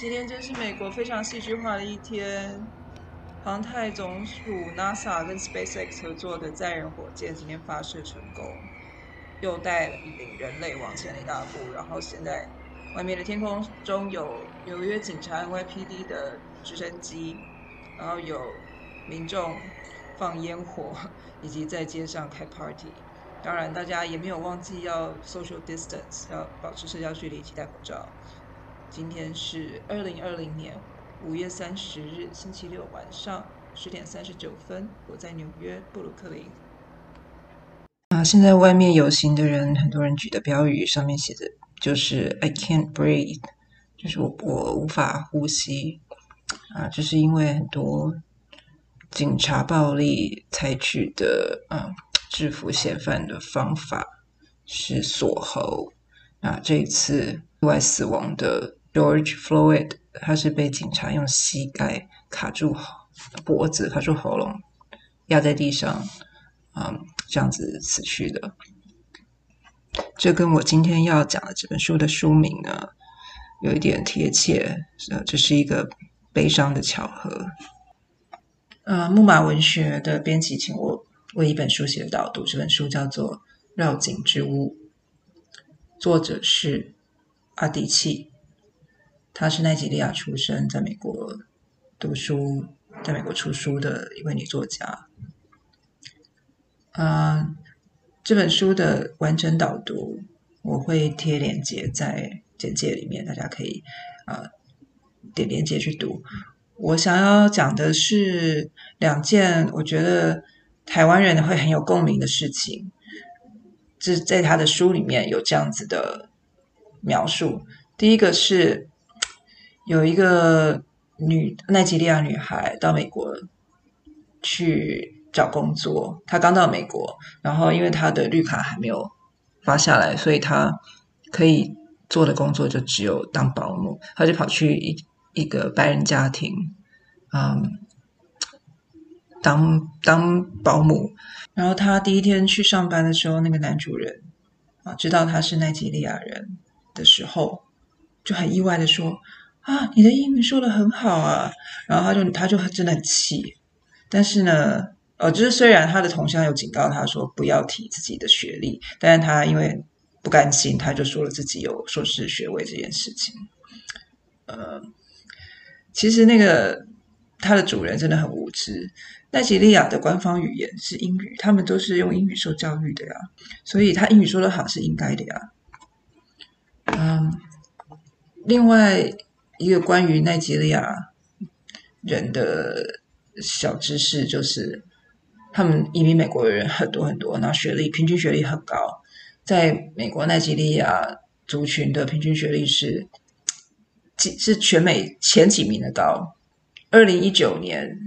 今天真是美国非常戏剧化的一天。航太总署 NASA 跟 SpaceX 合作的载人火箭今天发射成功，又带领人类往前了一大步。然后现在外面的天空中有纽约警察 NYPD 的直升机，然后有民众放烟火，以及在街上开 party。当然，大家也没有忘记要 social distance，要保持社交距离，以及戴口罩。今天是二零二零年五月三十日星期六晚上十点三十九分，我在纽约布鲁克林。啊，现在外面游行的人，很多人举的标语上面写着，就是 "I can't breathe"，就是我我无法呼吸。啊，就是因为很多警察暴力采取的，嗯。制服嫌犯的方法是锁喉。那，这一次意外死亡的 George Floyd，他是被警察用膝盖卡住脖子、卡住喉咙，压在地上，嗯，这样子死去的。这跟我今天要讲的这本书的书名呢，有一点贴切。呃，这是一个悲伤的巧合。呃，木马文学的编辑请我。为一本书写的导读，这本书叫做《绕颈之屋》，作者是阿迪契，她是奈及利亚出生，在美国读书，在美国出书的一位女作家。啊、这本书的完整导读我会贴链接在简介里面，大家可以啊、呃、点链接去读。我想要讲的是两件，我觉得。台湾人会很有共鸣的事情，这在他的书里面有这样子的描述。第一个是有一个女奈及利亚女孩到美国去找工作，她刚到美国，然后因为她的绿卡还没有发下来，所以她可以做的工作就只有当保姆。她就跑去一一个白人家庭，嗯。当当保姆，然后他第一天去上班的时候，那个男主人啊，知道他是奈及利亚人的时候，就很意外的说：“啊，你的英语说得很好啊。”然后他就他就真的很气，但是呢，呃，就是虽然他的同乡有警告他说不要提自己的学历，但是他因为不甘心，他就说了自己有硕士学位这件事情。呃，其实那个他的主人真的很无知。奈及利亚的官方语言是英语，他们都是用英语受教育的呀，所以他英语说得好是应该的呀。嗯，另外一个关于奈及利亚人的小知识就是，他们移民美国的人很多很多，然后学历平均学历很高，在美国奈及利亚族群的平均学历是几是全美前几名的高。二零一九年。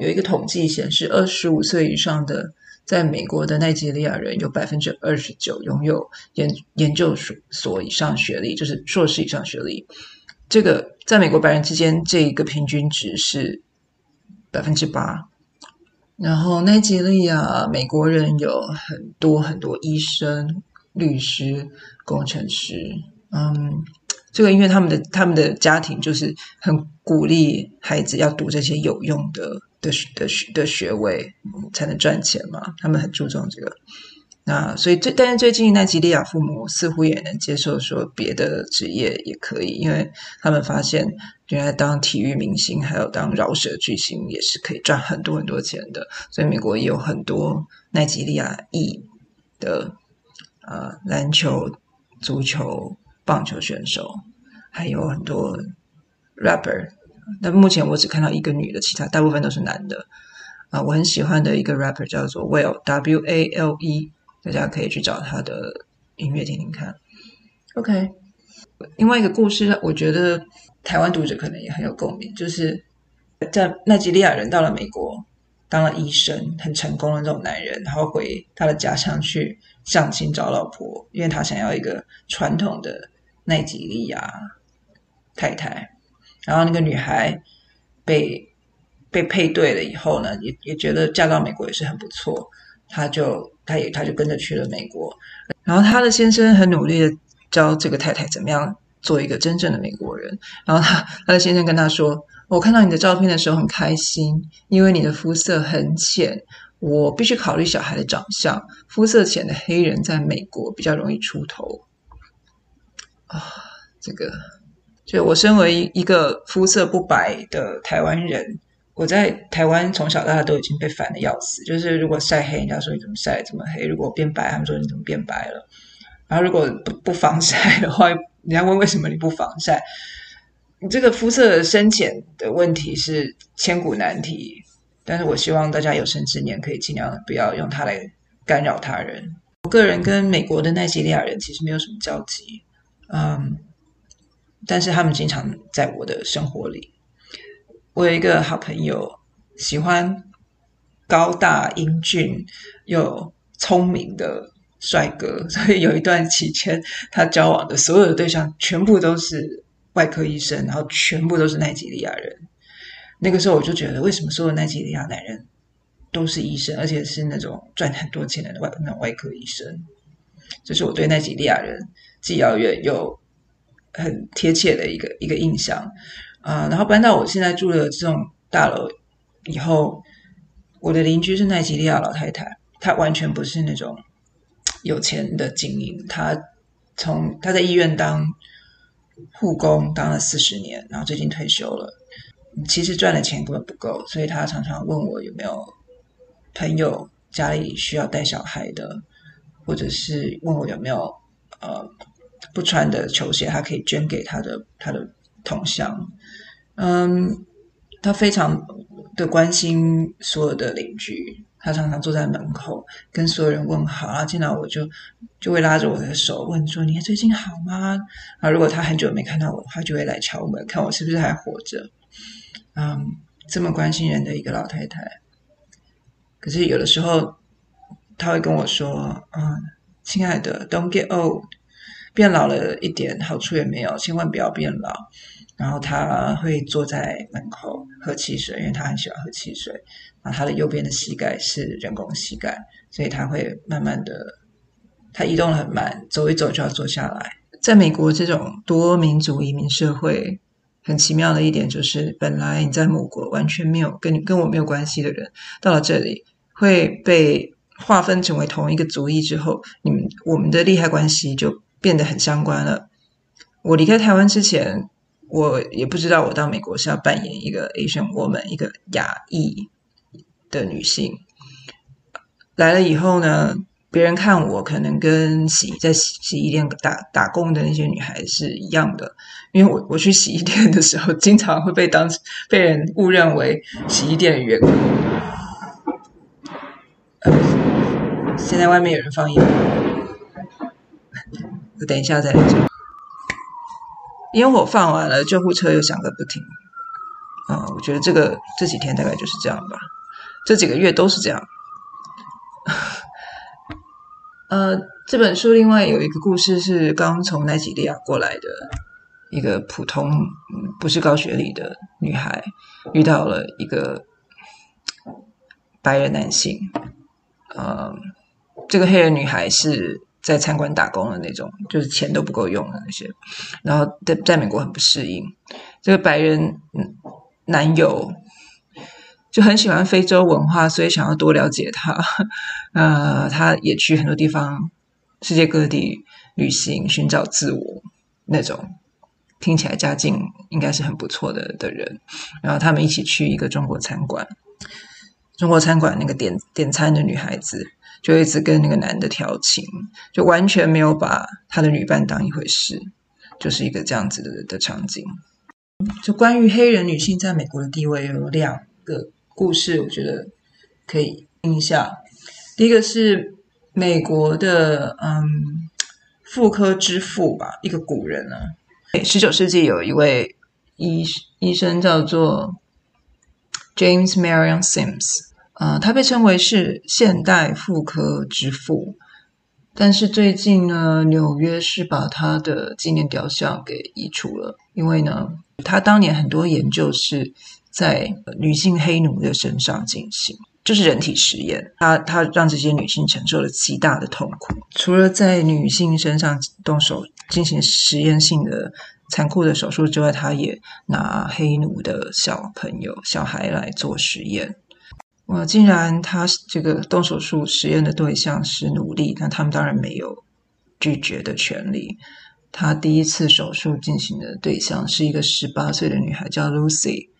有一个统计显示，二十五岁以上的在美国的奈及利亚人有百分之二十九拥有研研究所以上学历，就是硕士以上学历。这个在美国白人之间，这一个平均值是百分之八。然后奈及利亚美国人有很多很多医生、律师、工程师，嗯。这个因为他们的他们的家庭就是很鼓励孩子要读这些有用的的的学的学位才能赚钱嘛，他们很注重这个。那所以最但是最近奈及利亚父母似乎也能接受说别的职业也可以，因为他们发现原来当体育明星还有当饶舌巨星也是可以赚很多很多钱的。所以美国也有很多奈及利亚裔的呃篮球、足球。棒球选手，还有很多 rapper，但目前我只看到一个女的，其他大部分都是男的。啊，我很喜欢的一个 rapper 叫做 Wale W A L E，大家可以去找他的音乐听听看。OK，另外一个故事，我觉得台湾读者可能也很有共鸣，就是在奈及利亚人到了美国当了医生，很成功的这种男人，然后回他的家乡去相亲找老婆，因为他想要一个传统的。奈及利亚太太，然后那个女孩被被配对了以后呢，也也觉得嫁到美国也是很不错，她就她也她就跟着去了美国。然后她的先生很努力的教这个太太怎么样做一个真正的美国人。然后她她的先生跟她说：“我看到你的照片的时候很开心，因为你的肤色很浅。我必须考虑小孩的长相，肤色浅的黑人在美国比较容易出头。”啊，这个。就我身为一个肤色不白的台湾人，我在台湾从小到大都已经被烦得要死。就是如果晒黑，人家说你怎么晒这么黑；如果变白，他们说你怎么变白了。然后如果不不防晒的话，人家问为什么你不防晒？你这个肤色深浅的问题是千古难题。但是我希望大家有生之年可以尽量不要用它来干扰他人。我个人跟美国的奈及利亚人其实没有什么交集，嗯。但是他们经常在我的生活里。我有一个好朋友，喜欢高大英俊又聪明的帅哥，所以有一段期间，他交往的所有的对象全部都是外科医生，然后全部都是奈及利亚人。那个时候我就觉得，为什么所有奈及利亚男人都是医生，而且是那种赚很多钱的外那种外科医生？这是我对奈及利亚人既遥远又。很贴切的一个一个印象啊，然后搬到我现在住的这种大楼以后，我的邻居是奈及利亚老太太，她完全不是那种有钱的精英，她从她在医院当护工当了四十年，然后最近退休了，其实赚的钱根本不够，所以她常常问我有没有朋友家里需要带小孩的，或者是问我有没有呃。不穿的球鞋，他可以捐给他的他的同乡。嗯，他非常的关心所有的邻居，他常常坐在门口跟所有人问好，然后见到我就就会拉着我的手问说：“你最近好吗？”啊，如果他很久没看到我，他就会来敲门，看我是不是还活着。嗯，这么关心人的一个老太太，可是有的时候他会跟我说：“嗯，亲爱的，Don't get old。”变老了一点，好处也没有，千万不要变老。然后他会坐在门口喝汽水，因为他很喜欢喝汽水。然后他的右边的膝盖是人工膝盖，所以他会慢慢的，他移动得很慢，走一走就要坐下来。在美国这种多民族移民社会，很奇妙的一点就是，本来你在母国完全没有跟你跟我没有关系的人，到了这里会被划分成为同一个族裔之后，你们我们的利害关系就。变得很相关了。我离开台湾之前，我也不知道我到美国是要扮演一个 Asian woman，一个亚裔的女性。来了以后呢，别人看我可能跟洗在洗洗衣店打打工的那些女孩是一样的，因为我我去洗衣店的时候，经常会被当被人误认为洗衣店员工。现在外面有人放音乐。我等一下再来讲。烟火放完了，救护车又响个不停。啊、我觉得这个这几天大概就是这样吧，这几个月都是这样。呃，这本书另外有一个故事是刚从奈及利亚过来的一个普通，不是高学历的女孩，遇到了一个白人男性。呃、这个黑人女孩是。在餐馆打工的那种，就是钱都不够用的那些，然后在在美国很不适应。这个白人男友就很喜欢非洲文化，所以想要多了解他。呃，他也去很多地方，世界各地旅行，寻找自我那种。听起来家境应该是很不错的的人。然后他们一起去一个中国餐馆，中国餐馆那个点点餐的女孩子。就一直跟那个男的调情，就完全没有把他的女伴当一回事，就是一个这样子的的场景。就关于黑人女性在美国的地位，有两个故事，我觉得可以听一下。第一个是美国的嗯妇科之父吧，一个古人呢，十九世纪有一位医医生叫做 James Marion Sims。呃，他被称为是现代妇科之父，但是最近呢，纽约是把他的纪念雕像给移除了，因为呢，他当年很多研究是在女性黑奴的身上进行。就是人体实验，他他让这些女性承受了极大的痛苦。除了在女性身上动手进行实验性的残酷的手术之外，他也拿黑奴的小朋友、小孩来做实验。我竟然他这个动手术实验的对象是奴隶，那他们当然没有拒绝的权利。他第一次手术进行的对象是一个十八岁的女孩，叫 Lucy，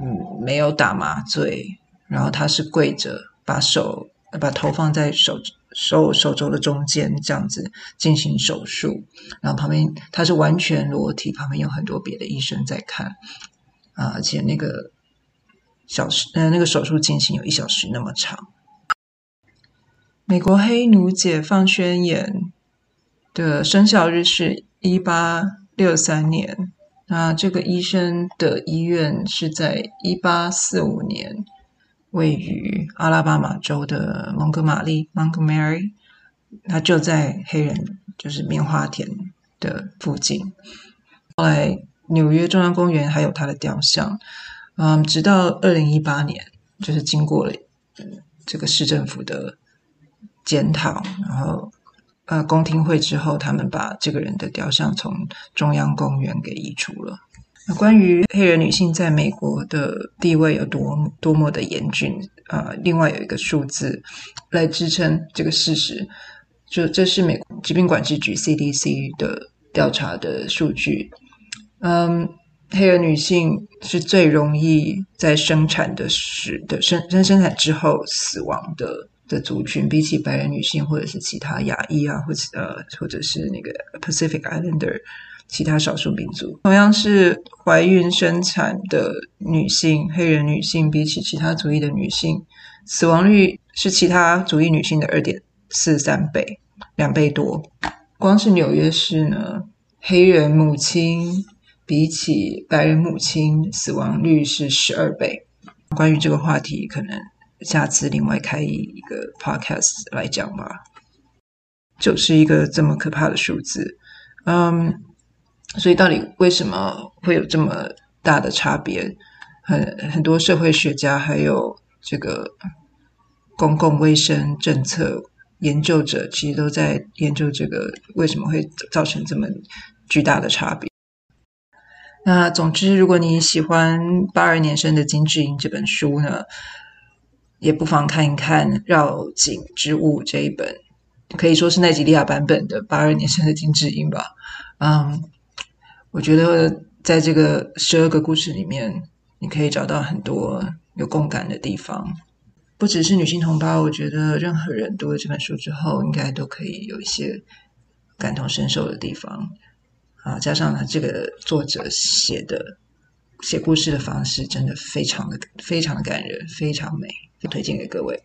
嗯，没有打麻醉。然后他是跪着，把手把头放在手手手肘的中间，这样子进行手术。然后旁边他是完全裸体，旁边有很多别的医生在看啊，而且那个小时呃那个手术进行有一小时那么长。美国黑奴解放宣言的生效日是一八六三年，那这个医生的医院是在一八四五年。位于阿拉巴马州的蒙哥马利 （Montgomery），它就在黑人就是棉花田的附近。后来，纽约中央公园还有他的雕像。嗯，直到二零一八年，就是经过了这个市政府的检讨，然后呃公听会之后，他们把这个人的雕像从中央公园给移除了。那关于黑人女性在美国的地位有多多么的严峻，呃，另外有一个数字来支撑这个事实，就这是美国疾病管制局 CDC 的调查的数据。嗯，黑人女性是最容易在生产的时的生生生产之后死亡的的族群，比起白人女性或者是其他亚裔啊，或者呃或者是那个 Pacific Islander。其他少数民族同样是怀孕生产的女性，黑人女性比起其他族裔的女性，死亡率是其他族裔女性的二点四三倍，两倍多。光是纽约市呢，黑人母亲比起白人母亲死亡率是十二倍。关于这个话题，可能下次另外开一个 podcast 来讲吧。就是一个这么可怕的数字，嗯。所以，到底为什么会有这么大的差别？很很多社会学家还有这个公共卫生政策研究者，其实都在研究这个为什么会造成这么巨大的差别。那总之，如果你喜欢《八二年生的金智英》这本书呢，也不妨看一看《绕颈之物》这一本，可以说是奈及利亚版本的《八二年生的金智英》吧。嗯。我觉得在这个十二个故事里面，你可以找到很多有共感的地方。不只是女性同胞，我觉得任何人读了这本书之后，应该都可以有一些感同身受的地方。啊，加上呢，这个作者写的写故事的方式，真的非常的非常的感人，非常美，就推荐给各位。